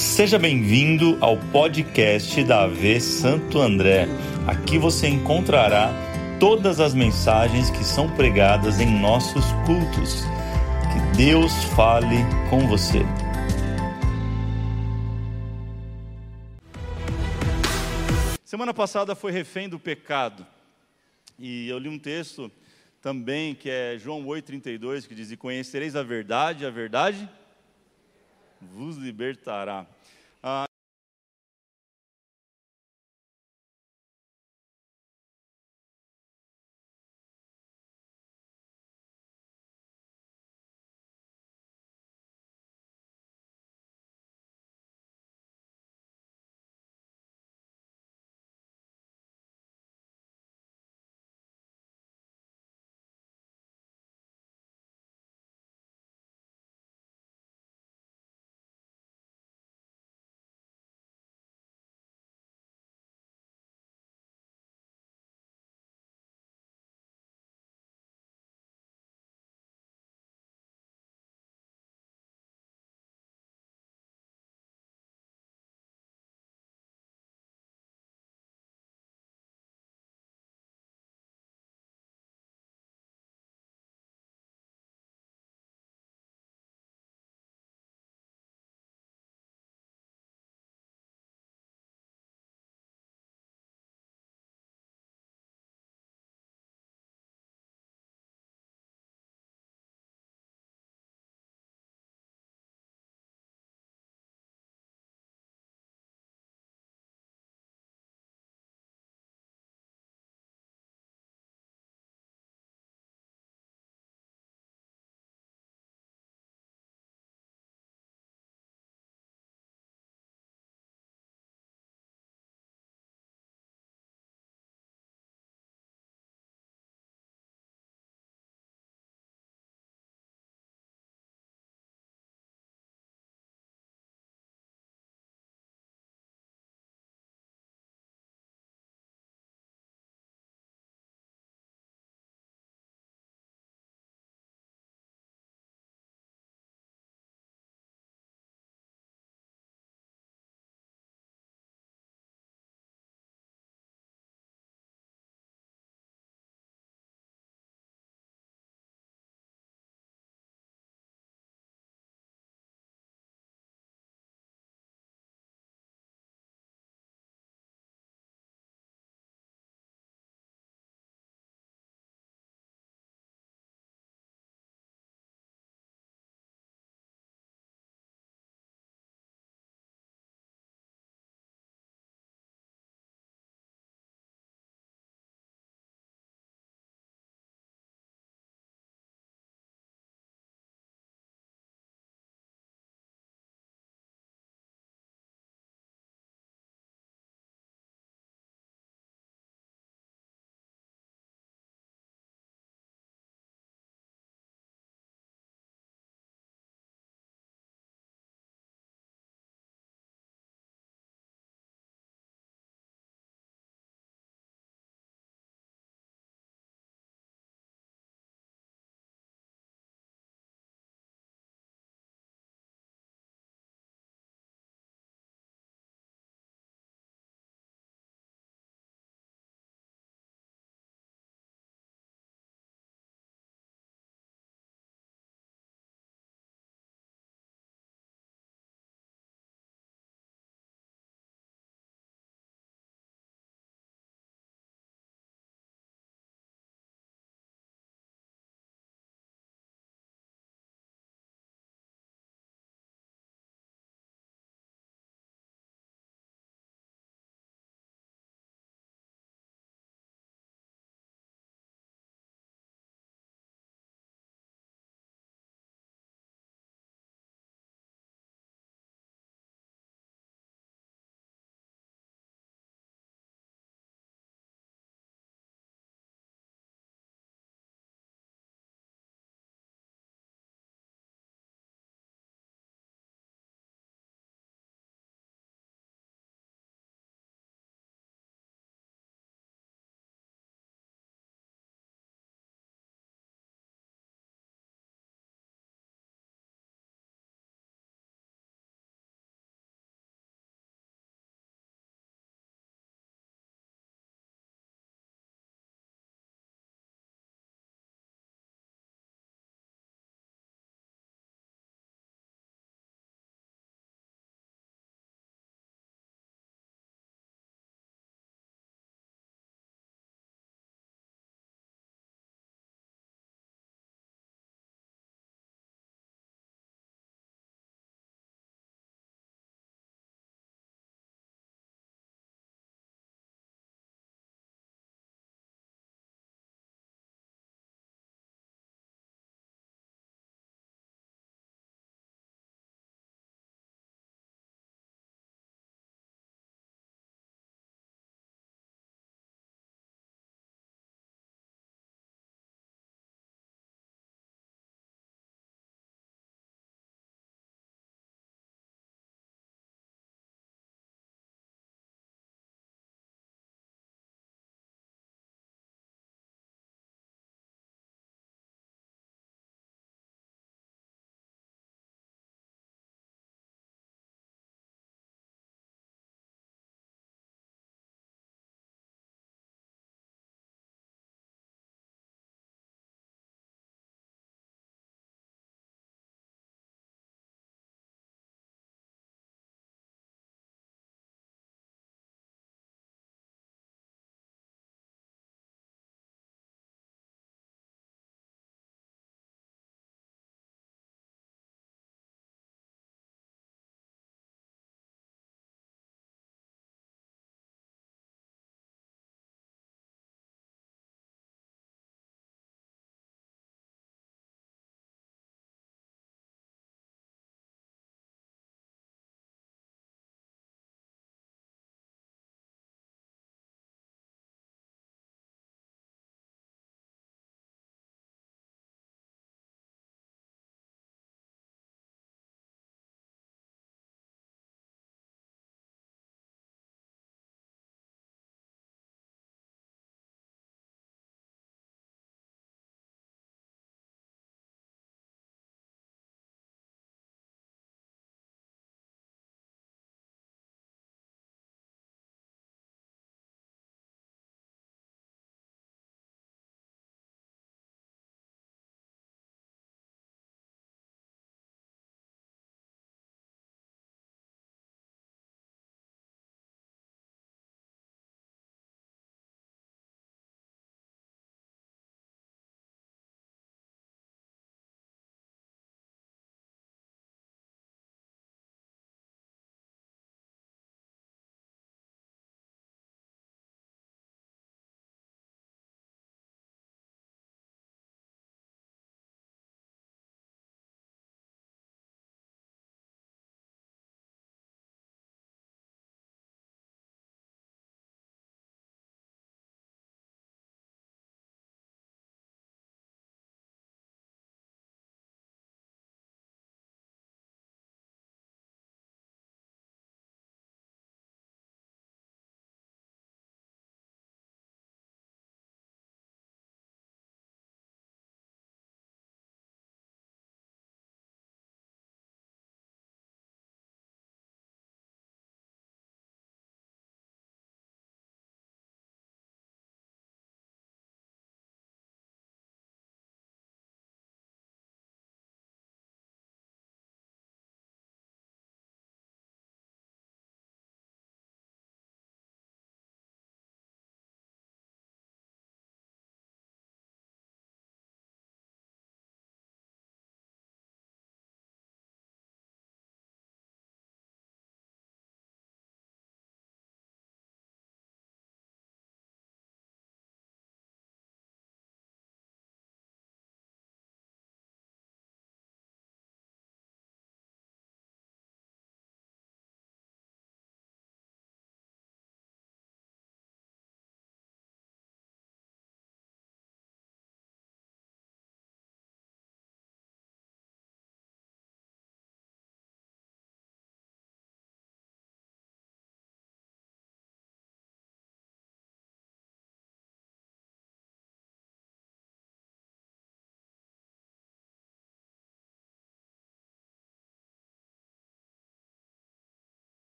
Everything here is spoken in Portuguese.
Seja bem-vindo ao podcast da AV Santo André. Aqui você encontrará todas as mensagens que são pregadas em nossos cultos. Que Deus fale com você. Semana passada foi refém do pecado. E eu li um texto também que é João 8,32, que diz: E conhecereis a verdade, a verdade vos libertará.